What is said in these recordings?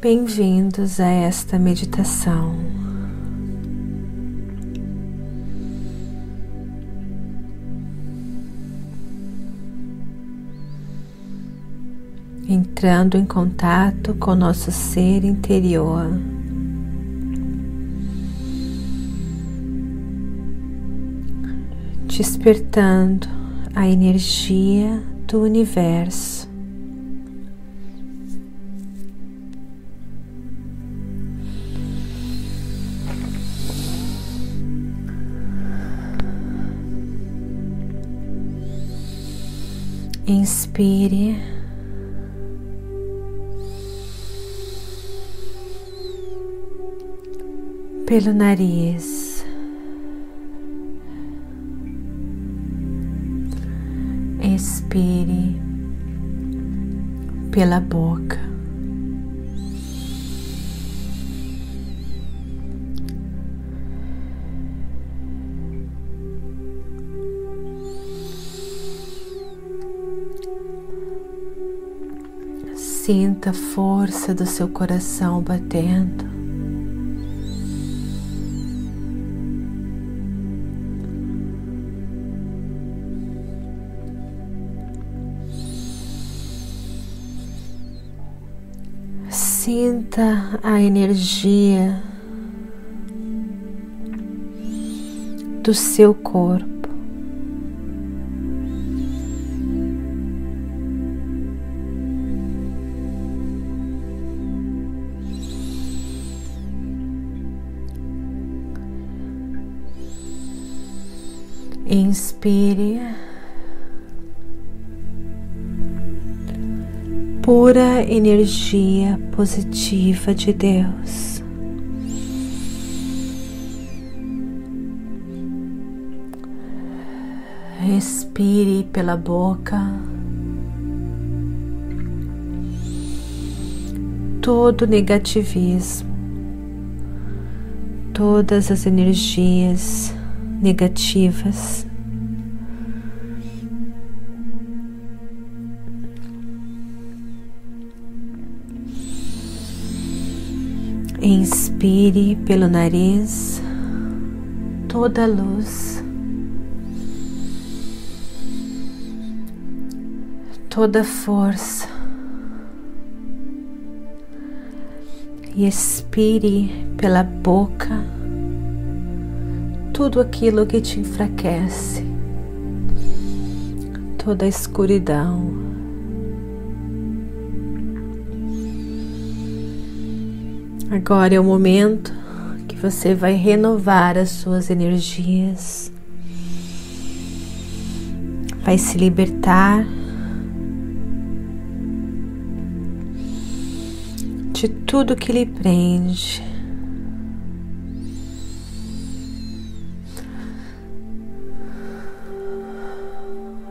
Bem-vindos a esta meditação. Entrando em contato com nosso ser interior. Despertando a energia do universo. Inspire. Pelo nariz, expire pela boca. Sinta a força do seu coração batendo. Sinta a energia do seu corpo. Inspire. Pura energia positiva de Deus. Respire pela boca. Todo negativismo, todas as energias negativas. Inspire pelo nariz toda a luz, toda a força. E expire pela boca tudo aquilo que te enfraquece, toda a escuridão. Agora é o momento que você vai renovar as suas energias, vai se libertar de tudo que lhe prende.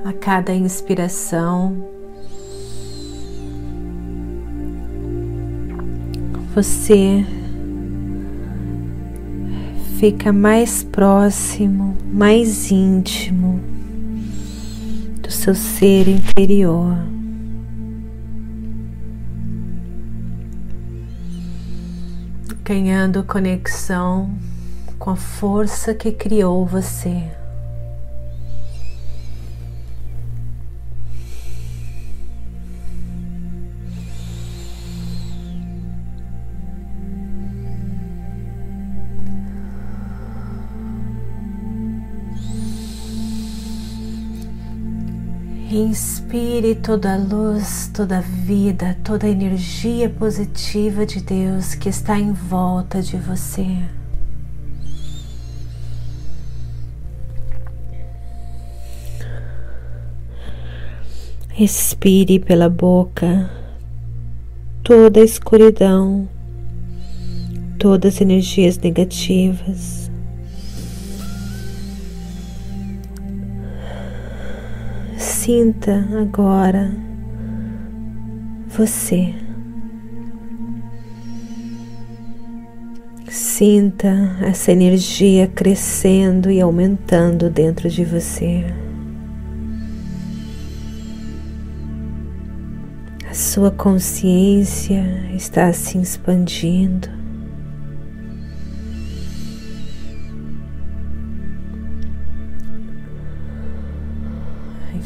a cada inspiração. Você fica mais próximo, mais íntimo do seu ser interior. Ganhando conexão com a força que criou você. Inspire toda a luz, toda a vida, toda a energia positiva de Deus que está em volta de você. Respire pela boca toda a escuridão, todas as energias negativas. Sinta agora você. Sinta essa energia crescendo e aumentando dentro de você. A sua consciência está se expandindo.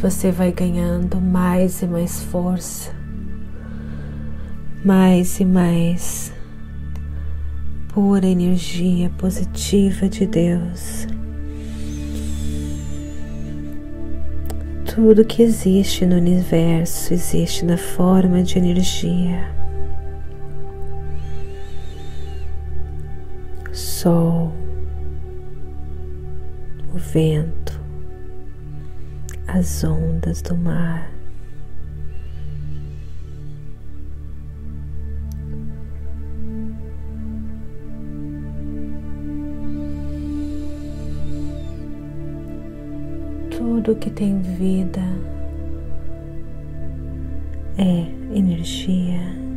Você vai ganhando mais e mais força, mais e mais pura energia positiva de Deus. Tudo que existe no universo existe na forma de energia. Sol, o vento, as ondas do mar. Tudo que tem vida é energia.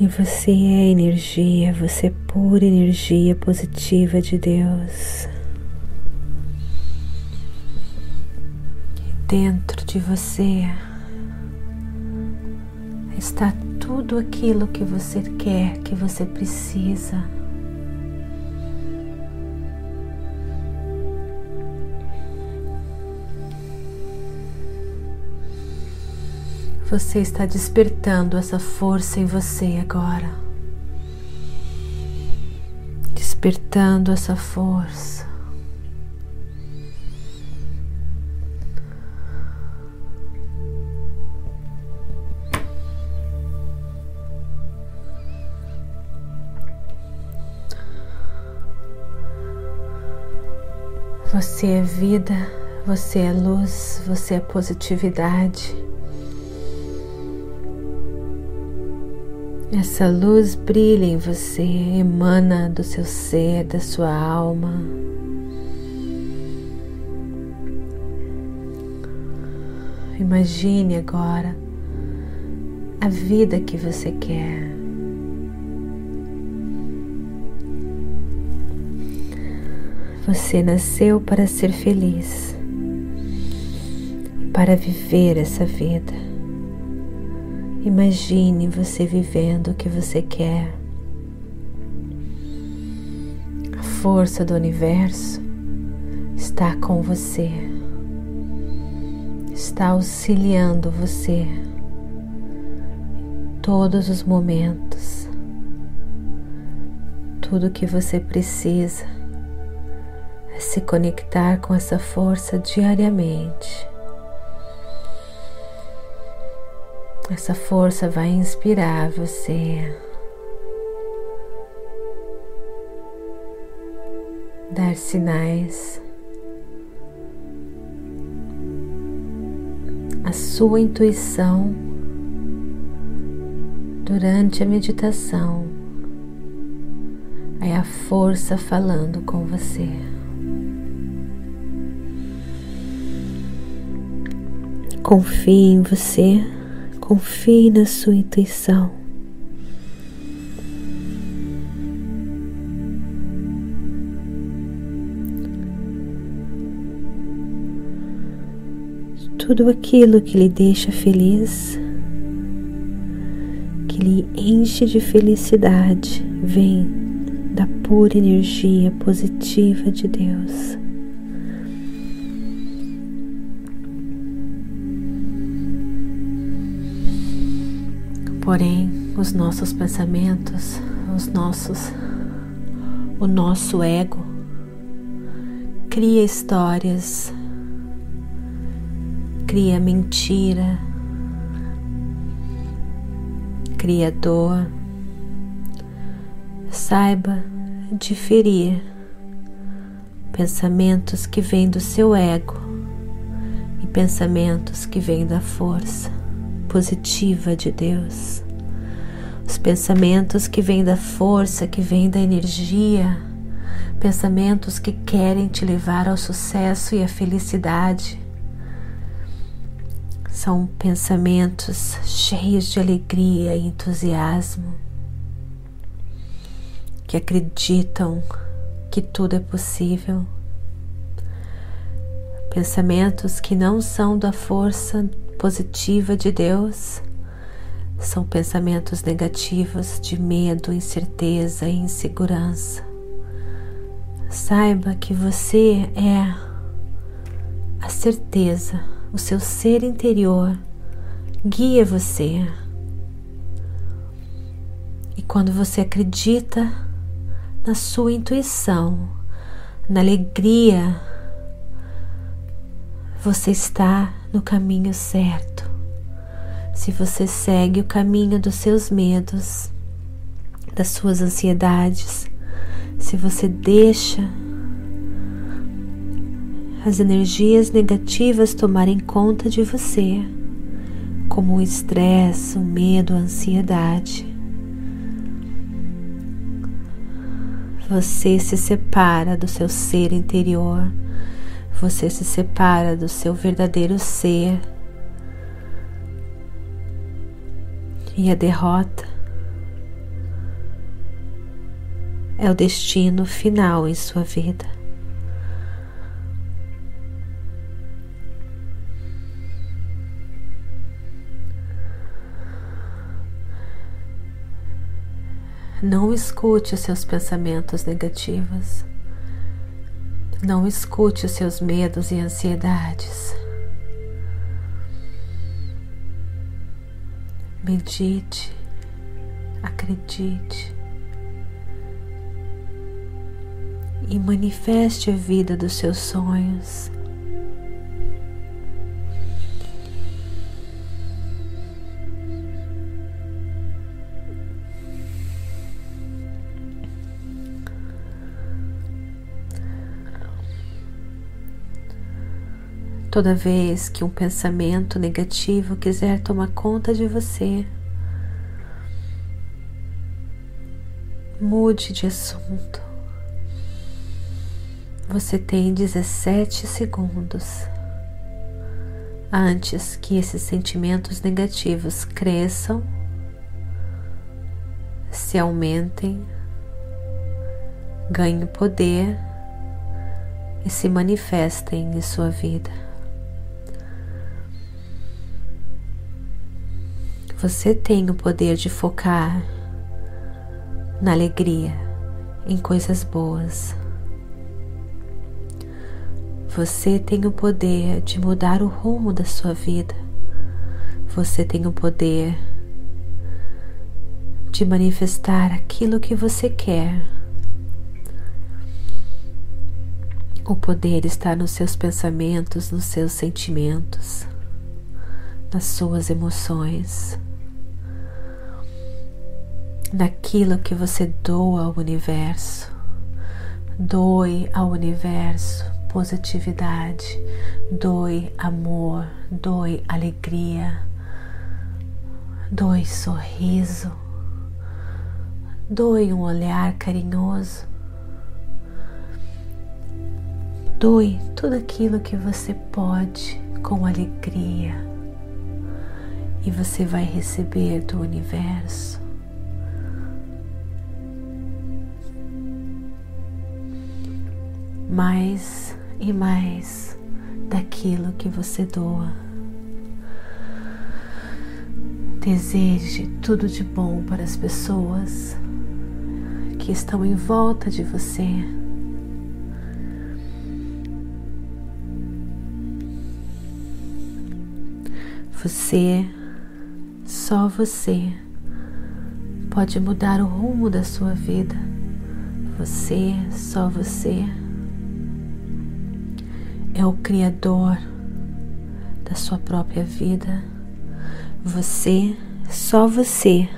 E você é energia, você é pura energia positiva de Deus. E dentro de você está tudo aquilo que você quer, que você precisa. Você está despertando essa força em você agora. Despertando essa força. Você é vida, você é luz, você é positividade. Essa luz brilha em você, emana do seu ser, da sua alma. Imagine agora a vida que você quer. Você nasceu para ser feliz, para viver essa vida. Imagine você vivendo o que você quer. A força do universo está com você, está auxiliando você em todos os momentos. Tudo que você precisa é se conectar com essa força diariamente Essa força vai inspirar você. Dar sinais. A sua intuição durante a meditação é a força falando com você. Confie em você. Confie na sua intuição. Tudo aquilo que lhe deixa feliz, que lhe enche de felicidade, vem da pura energia positiva de Deus. Porém, os nossos pensamentos, os nossos o nosso ego cria histórias, cria mentira, cria dor. Saiba diferir pensamentos que vêm do seu ego e pensamentos que vêm da força positiva de Deus os pensamentos que vêm da força, que vêm da energia, pensamentos que querem te levar ao sucesso e à felicidade. São pensamentos cheios de alegria e entusiasmo, que acreditam que tudo é possível. Pensamentos que não são da força positiva de Deus são pensamentos negativos de medo, incerteza e insegurança. Saiba que você é a certeza, o seu ser interior guia você. E quando você acredita na sua intuição, na alegria, você está no caminho certo se você segue o caminho dos seus medos, das suas ansiedades, se você deixa as energias negativas tomarem conta de você, como o estresse, o medo, a ansiedade. Você se separa do seu ser interior, você se separa do seu verdadeiro ser e a derrota é o destino final em sua vida. Não escute os seus pensamentos negativos. Não escute os seus medos e ansiedades. Medite, acredite e manifeste a vida dos seus sonhos. Toda vez que um pensamento negativo quiser tomar conta de você, mude de assunto. Você tem 17 segundos antes que esses sentimentos negativos cresçam, se aumentem, ganhem poder e se manifestem em sua vida. Você tem o poder de focar na alegria, em coisas boas. Você tem o poder de mudar o rumo da sua vida. Você tem o poder de manifestar aquilo que você quer. O poder está nos seus pensamentos, nos seus sentimentos, nas suas emoções naquilo que você doa ao universo. Doe ao universo positividade, doe amor, doe alegria, doe sorriso, doe um olhar carinhoso, doe tudo aquilo que você pode com alegria e você vai receber do universo mais e mais daquilo que você doa. Deseje tudo de bom para as pessoas que estão em volta de você. Você, só você, pode mudar o rumo da sua vida. Você, só você, é o Criador da sua própria vida. Você, só você,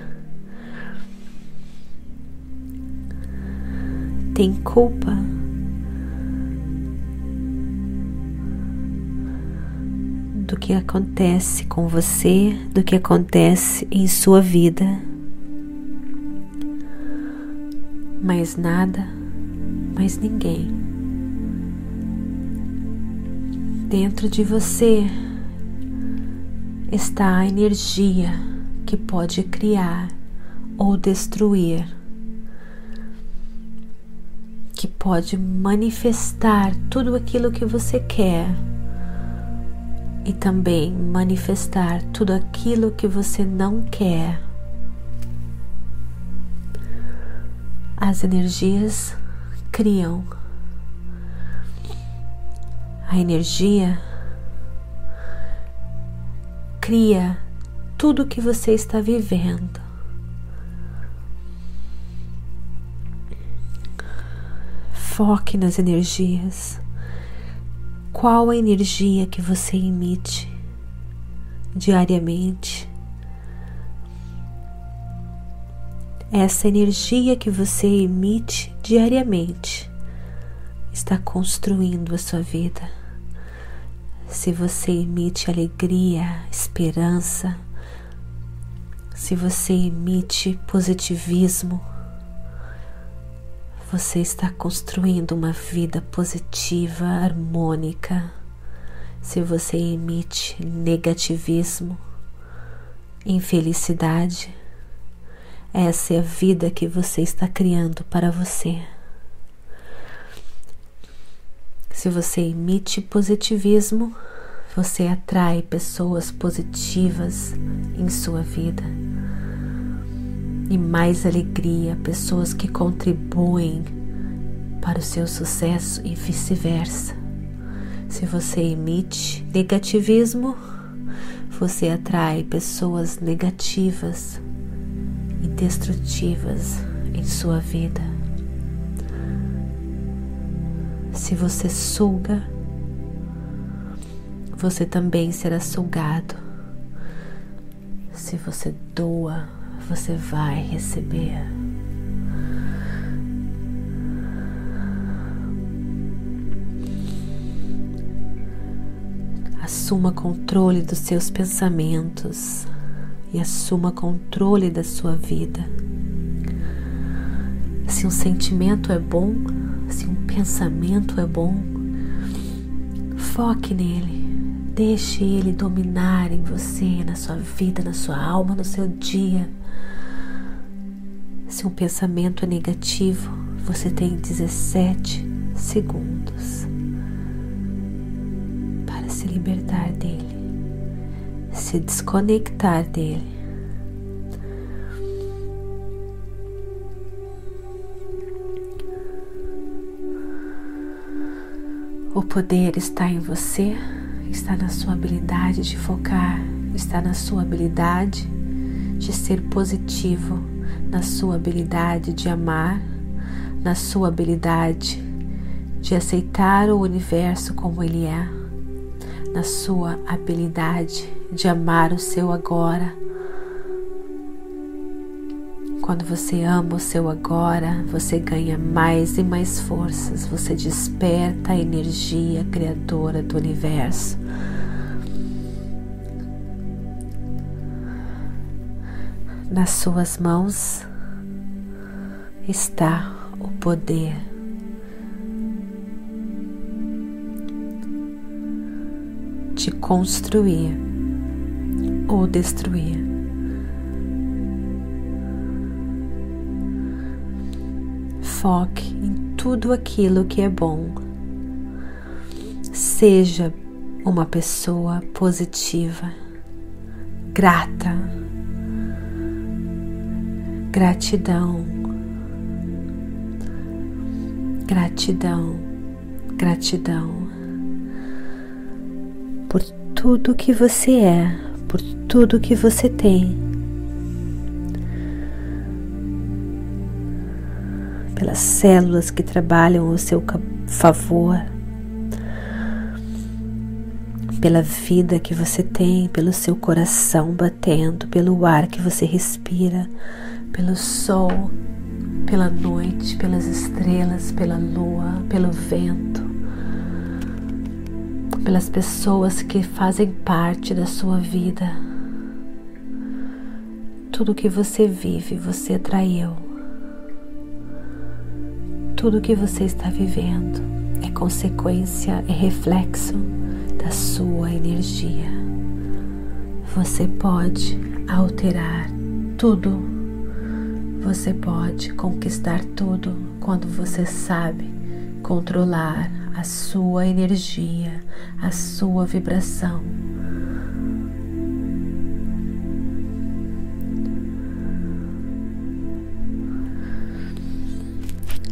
tem culpa. Do que acontece com você, do que acontece em sua vida. Mais nada, mais ninguém. Dentro de você está a energia que pode criar ou destruir, que pode manifestar tudo aquilo que você quer e também manifestar tudo aquilo que você não quer. As energias criam. A energia cria tudo que você está vivendo. Foque nas energias. Qual a energia que você emite diariamente? Essa energia que você emite diariamente está construindo a sua vida se você emite alegria, esperança, se você emite positivismo, você está construindo uma vida positiva, harmônica. Se você emite negativismo, infelicidade, essa é a vida que você está criando para você. Se você emite positivismo, você atrai pessoas positivas em sua vida e mais alegria, pessoas que contribuem para o seu sucesso e vice-versa. Se você emite negativismo, você atrai pessoas negativas e destrutivas em sua vida. Se você suga, você também será sugado. Se você doa, você vai receber. Assuma controle dos seus pensamentos e assuma controle da sua vida. Se um sentimento é bom, se um pensamento é bom, foque nele. Deixe ele dominar em você, na sua vida, na sua alma, no seu dia. Se um pensamento é negativo, você tem 17 segundos para se libertar dele, se desconectar dele. O poder está em você, está na sua habilidade de focar, está na sua habilidade de ser positivo, na sua habilidade de amar, na sua habilidade de aceitar o universo como ele é, na sua habilidade de amar o seu agora quando você ama o seu agora, você ganha mais e mais forças, você desperta a energia criadora do universo. Nas suas mãos está o poder. De construir ou destruir. Foque em tudo aquilo que é bom. Seja uma pessoa positiva, grata, Gratidão, gratidão, gratidão por tudo que você é, por tudo que você tem, pelas células que trabalham ao seu favor, pela vida que você tem, pelo seu coração batendo, pelo ar que você respira pelo sol, pela noite, pelas estrelas, pela lua, pelo vento, pelas pessoas que fazem parte da sua vida. Tudo que você vive, você atraiu. Tudo que você está vivendo é consequência, é reflexo da sua energia. Você pode alterar tudo você pode conquistar tudo quando você sabe controlar a sua energia, a sua vibração.